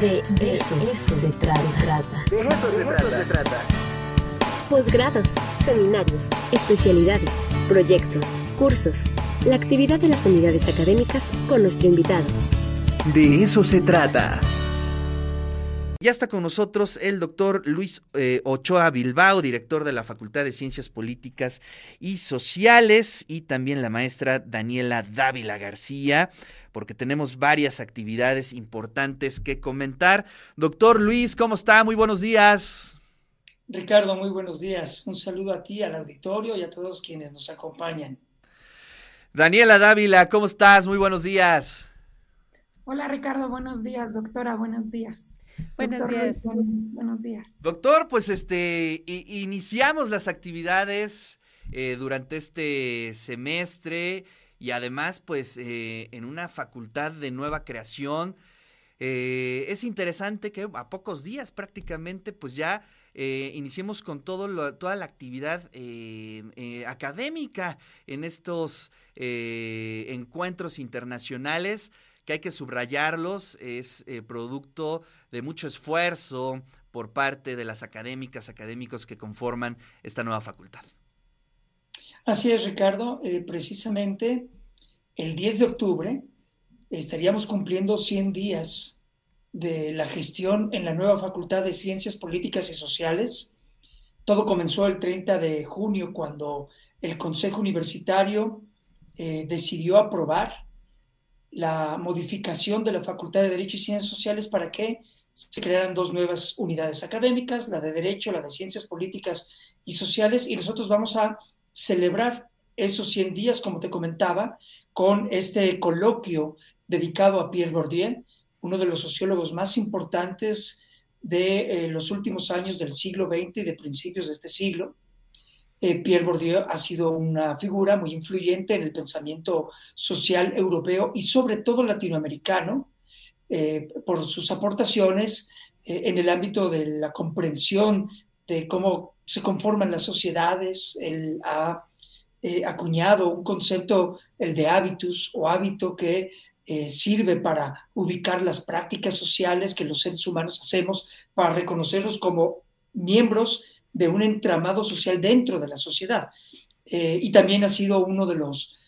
De, eso, se trata. De eso se trata. Posgrados, seminarios, especialidades, proyectos, cursos, la actividad de las unidades académicas con nuestro invitado. De eso se trata. Ya está con nosotros el doctor Luis eh, Ochoa Bilbao, director de la Facultad de Ciencias Políticas y Sociales, y también la maestra Daniela Dávila García, porque tenemos varias actividades importantes que comentar. Doctor Luis, ¿cómo está? Muy buenos días. Ricardo, muy buenos días. Un saludo a ti, al auditorio y a todos quienes nos acompañan. Daniela Dávila, ¿cómo estás? Muy buenos días. Hola Ricardo, buenos días. Doctora, buenos días. Buenos días. buenos días. Doctor, pues este, iniciamos las actividades eh, durante este semestre y además pues eh, en una facultad de nueva creación. Eh, es interesante que a pocos días prácticamente pues ya eh, iniciemos con todo toda la actividad académica en estos encuentros internacionales que hay que subrayarlos, es producto de mucho esfuerzo por parte de las académicas, académicos que conforman esta nueva facultad. Así es, Ricardo. Eh, precisamente el 10 de octubre estaríamos cumpliendo 100 días de la gestión en la nueva Facultad de Ciencias Políticas y Sociales. Todo comenzó el 30 de junio cuando el Consejo Universitario eh, decidió aprobar la modificación de la Facultad de Derecho y Ciencias Sociales para que se crearan dos nuevas unidades académicas, la de Derecho, la de Ciencias Políticas y Sociales, y nosotros vamos a celebrar esos 100 días, como te comentaba, con este coloquio dedicado a Pierre Bourdieu, uno de los sociólogos más importantes de eh, los últimos años del siglo XX y de principios de este siglo. Eh, Pierre Bourdieu ha sido una figura muy influyente en el pensamiento social europeo y sobre todo latinoamericano eh, por sus aportaciones en el ámbito de la comprensión de cómo se conforman las sociedades, él ha eh, acuñado un concepto, el de hábitus o hábito, que eh, sirve para ubicar las prácticas sociales que los seres humanos hacemos para reconocerlos como miembros de un entramado social dentro de la sociedad. Eh, y también ha sido uno de los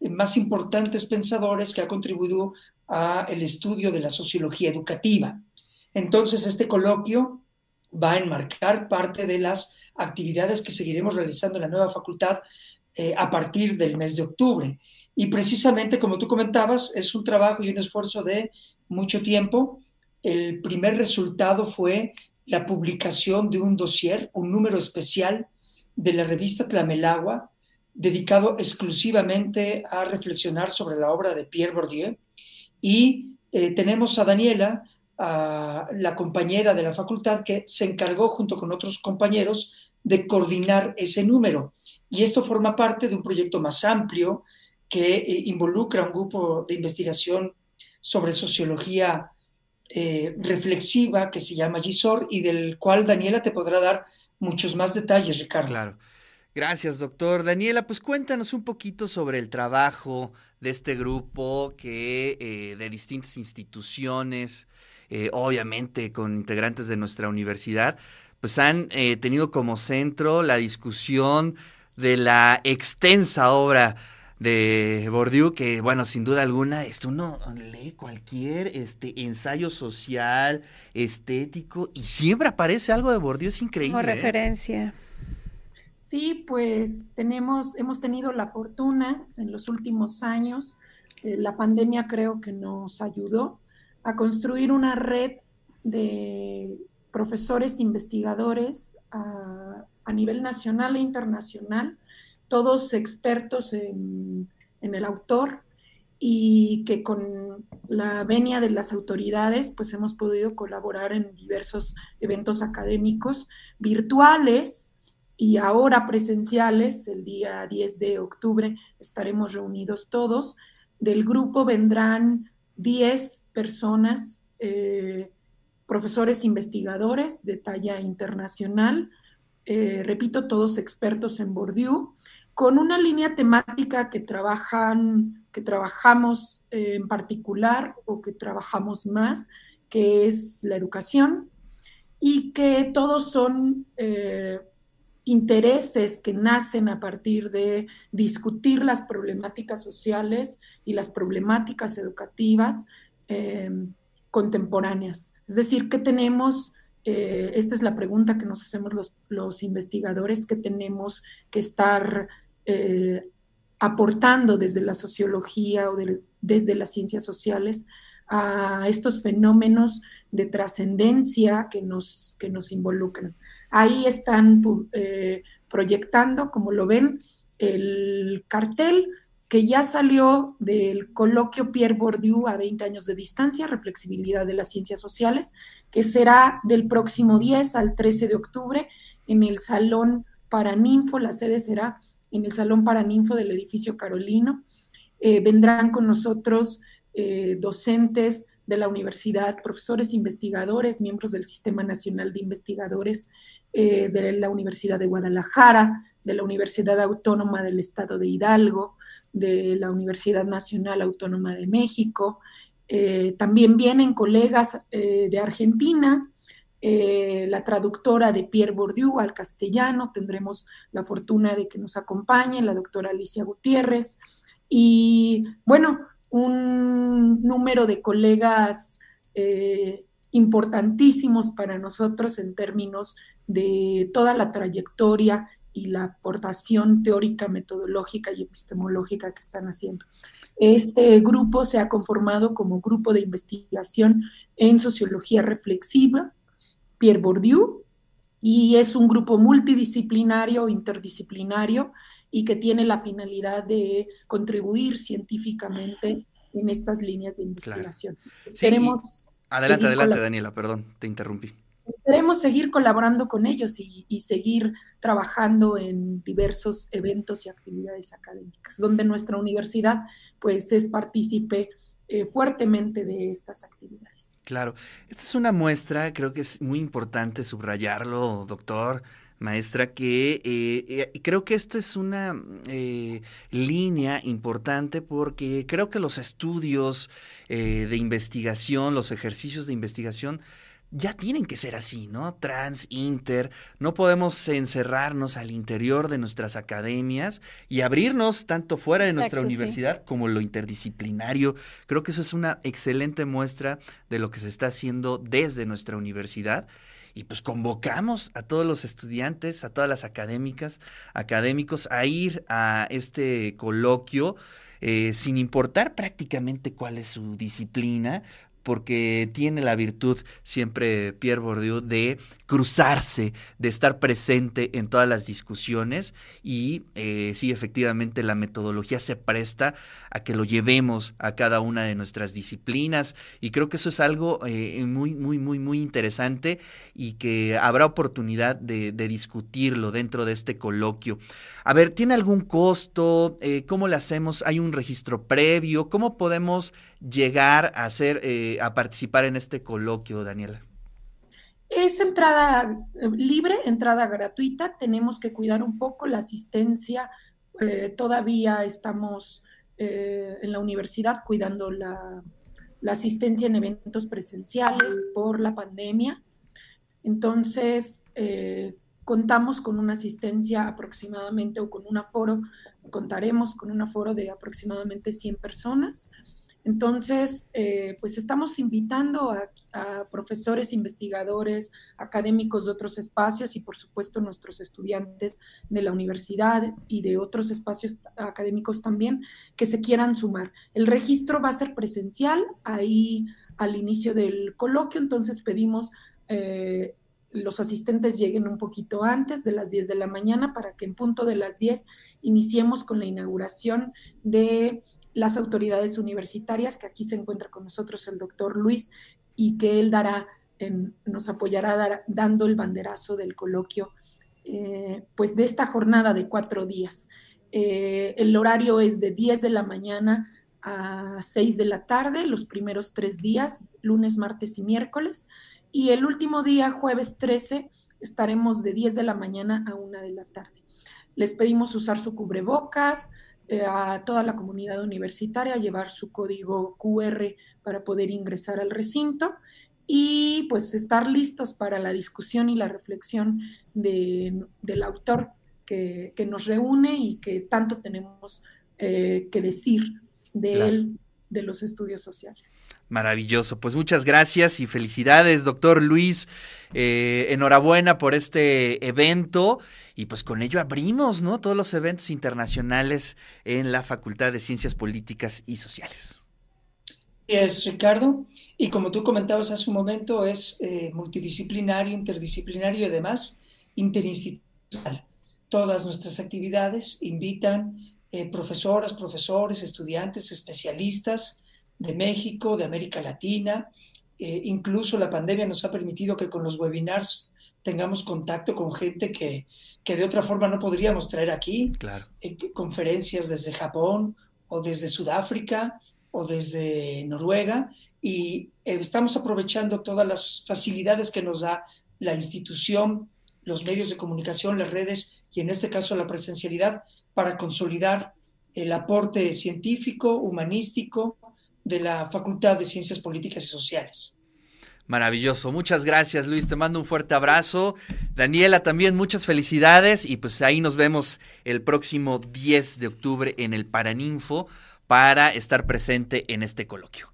más importantes pensadores que ha contribuido al estudio de la sociología educativa. Entonces, este coloquio va a enmarcar parte de las actividades que seguiremos realizando en la nueva facultad eh, a partir del mes de octubre. Y precisamente, como tú comentabas, es un trabajo y un esfuerzo de mucho tiempo. El primer resultado fue la publicación de un dossier, un número especial de la revista Tlamelagua, dedicado exclusivamente a reflexionar sobre la obra de Pierre Bourdieu. Y eh, tenemos a Daniela, la compañera de la facultad que se encargó junto con otros compañeros de coordinar ese número. Y esto forma parte de un proyecto más amplio que eh, involucra un grupo de investigación sobre sociología eh, reflexiva que se llama GISOR y del cual Daniela te podrá dar muchos más detalles, Ricardo. Claro. Gracias, doctor. Daniela, pues cuéntanos un poquito sobre el trabajo de este grupo que eh, de distintas instituciones eh, obviamente con integrantes de nuestra universidad, pues han tenido como centro la discusión de la extensa obra de Bourdieu, que bueno, sin duda alguna, esto uno lee cualquier este ensayo social, estético, y siempre aparece algo de Bourdieu, es increíble. Como ¿eh? referencia. Sí, pues tenemos, hemos tenido la fortuna en los últimos años, la pandemia creo que nos ayudó a construir una red de profesores investigadores a, nivel nacional e internacional, todos expertos en, el autor y que con la venia de las autoridades pues hemos podido colaborar en diversos eventos académicos virtuales y ahora presenciales. El día 10 de octubre estaremos reunidos todos. Del grupo vendrán 10 personas, eh, profesores investigadores de talla internacional, eh, repito, todos expertos en Bourdieu, con una línea temática que trabajan, que trabajamos en particular o que trabajamos más, que es la educación, y que todos son eh, intereses que nacen a partir de discutir las problemáticas sociales y las problemáticas educativas eh, contemporáneas. Es decir, ¿qué tenemos? Eh, esta es la pregunta que nos hacemos los, investigadores, ¿qué tenemos que estar aportando desde la sociología o desde las ciencias sociales a estos fenómenos de trascendencia que nos, que nos involucran. Ahí están eh, proyectando, como lo ven, el cartel que ya salió del coloquio Pierre Bourdieu a 20 años de distancia, Reflexibilidad de las Ciencias Sociales, que será del próximo 10 al 13 de octubre en el Salón Paraninfo, la sede será en el Salón Paraninfo del edificio Carolino. Eh, vendrán con nosotros eh, docentes de la universidad, profesores investigadores, miembros del Sistema Nacional de Investigadores eh, de la Universidad de Guadalajara, de la Universidad Autónoma del Estado de Hidalgo, de la Universidad Nacional Autónoma de México. Eh, también vienen colegas de Argentina, la traductora de Pierre Bourdieu al castellano, tendremos la fortuna de que nos acompañe la doctora Alicia Gutiérrez. Y bueno, un número de colegas eh, importantísimos para nosotros en términos de toda la trayectoria y la aportación teórica, metodológica y epistemológica que están haciendo. Este grupo se ha conformado como grupo de investigación en sociología reflexiva, Pierre Bourdieu, y es un grupo multidisciplinario, interdisciplinario, y que tiene la finalidad de contribuir científicamente en estas líneas de investigación. Esperemos. adelante, adelante, Daniela, perdón, te interrumpí. Esperemos seguir colaborando con ellos y, seguir trabajando en diversos eventos y actividades académicas, donde nuestra universidad pues es partícipe eh, fuertemente de estas actividades. Claro, esta es una muestra, creo que es muy importante subrayarlo, doctor, maestra, que eh, eh, creo que esta es una eh, línea importante porque creo que los estudios de investigación, los ejercicios de investigación, ya tienen que ser así, ¿no? Trans, inter, no podemos encerrarnos al interior de nuestras academias y abrirnos tanto fuera de nuestra universidad como lo interdisciplinario. Creo que eso es una excelente muestra de lo que se está haciendo desde nuestra universidad y pues convocamos a todos los estudiantes, a todas las académicas, académicos a ir a este coloquio. Eh, sin importar prácticamente cuál es su disciplina, porque tiene la virtud siempre Pierre Bourdieu de cruzarse, de estar presente en todas las discusiones y eh, sí, efectivamente la metodología se presta a que lo llevemos a cada una de nuestras disciplinas y creo que eso es algo eh, muy, muy, muy, muy interesante y que habrá oportunidad de, discutirlo dentro de este coloquio. A ver, ¿tiene algún costo? Eh, ¿Cómo lo hacemos? ¿Hay un registro previo? ¿Cómo podemos llegar a hacer, eh, a participar en este coloquio, Daniela? Es entrada eh, libre, entrada gratuita. Tenemos que cuidar un poco la asistencia. Eh, todavía estamos en la universidad cuidando la, asistencia en eventos presenciales por la pandemia. Entonces, contamos con una asistencia aproximadamente o con un aforo, contaremos con un aforo de aproximadamente 100 personas. Entonces, eh, pues estamos invitando a, profesores, investigadores, académicos de otros espacios y por supuesto nuestros estudiantes de la universidad y de otros espacios académicos también que se quieran sumar. El registro va a ser presencial ahí al inicio del coloquio, entonces pedimos... Eh, los asistentes lleguen un poquito antes de las 10 de la mañana para que en punto de las 10 iniciemos con la inauguración de las autoridades universitarias, que aquí se encuentra con nosotros el doctor Luis y que él dará, nos apoyará dando el banderazo del coloquio, eh, pues de esta jornada de cuatro días. Eh, el horario es de 10 de la mañana a 6 de la tarde, los primeros tres días, lunes, martes y miércoles, y el último día, jueves 13, estaremos de 10 de la mañana a 1 de la tarde. Les pedimos usar su cubrebocas, a toda la comunidad universitaria llevar su código QR para poder ingresar al recinto y pues estar listos para la discusión y la reflexión de, del autor que, que, nos reúne y que tanto tenemos eh, que decir de claro. él, de los estudios sociales. Maravilloso. Pues muchas gracias y felicidades, doctor Luis. Eh, enhorabuena por este evento. Y pues con ello abrimos, ¿no? Todos los eventos internacionales en la Facultad de Ciencias Políticas y Sociales. Es Ricardo. Y como tú comentabas hace un momento, es eh, multidisciplinario, interdisciplinario y además interinstitucional. Todas nuestras actividades invitan eh, profesoras, profesores, estudiantes, especialistas de México, de América Latina. Eh, incluso la pandemia nos ha permitido que con los webinars tengamos contacto con gente que, que de otra forma no podríamos traer aquí. Claro. Eh, conferencias desde Japón o desde Sudáfrica o desde Noruega y eh, estamos aprovechando todas las facilidades que nos da la institución, los medios de comunicación, las redes y en este caso la presencialidad para consolidar el aporte científico, humanístico, de la Facultad de Ciencias Políticas y Sociales. Maravilloso. Muchas gracias, Luis. Te mando un fuerte abrazo. Daniela, también muchas felicidades. Y pues ahí nos vemos el próximo 10 de octubre en el Paraninfo para estar presente en este coloquio.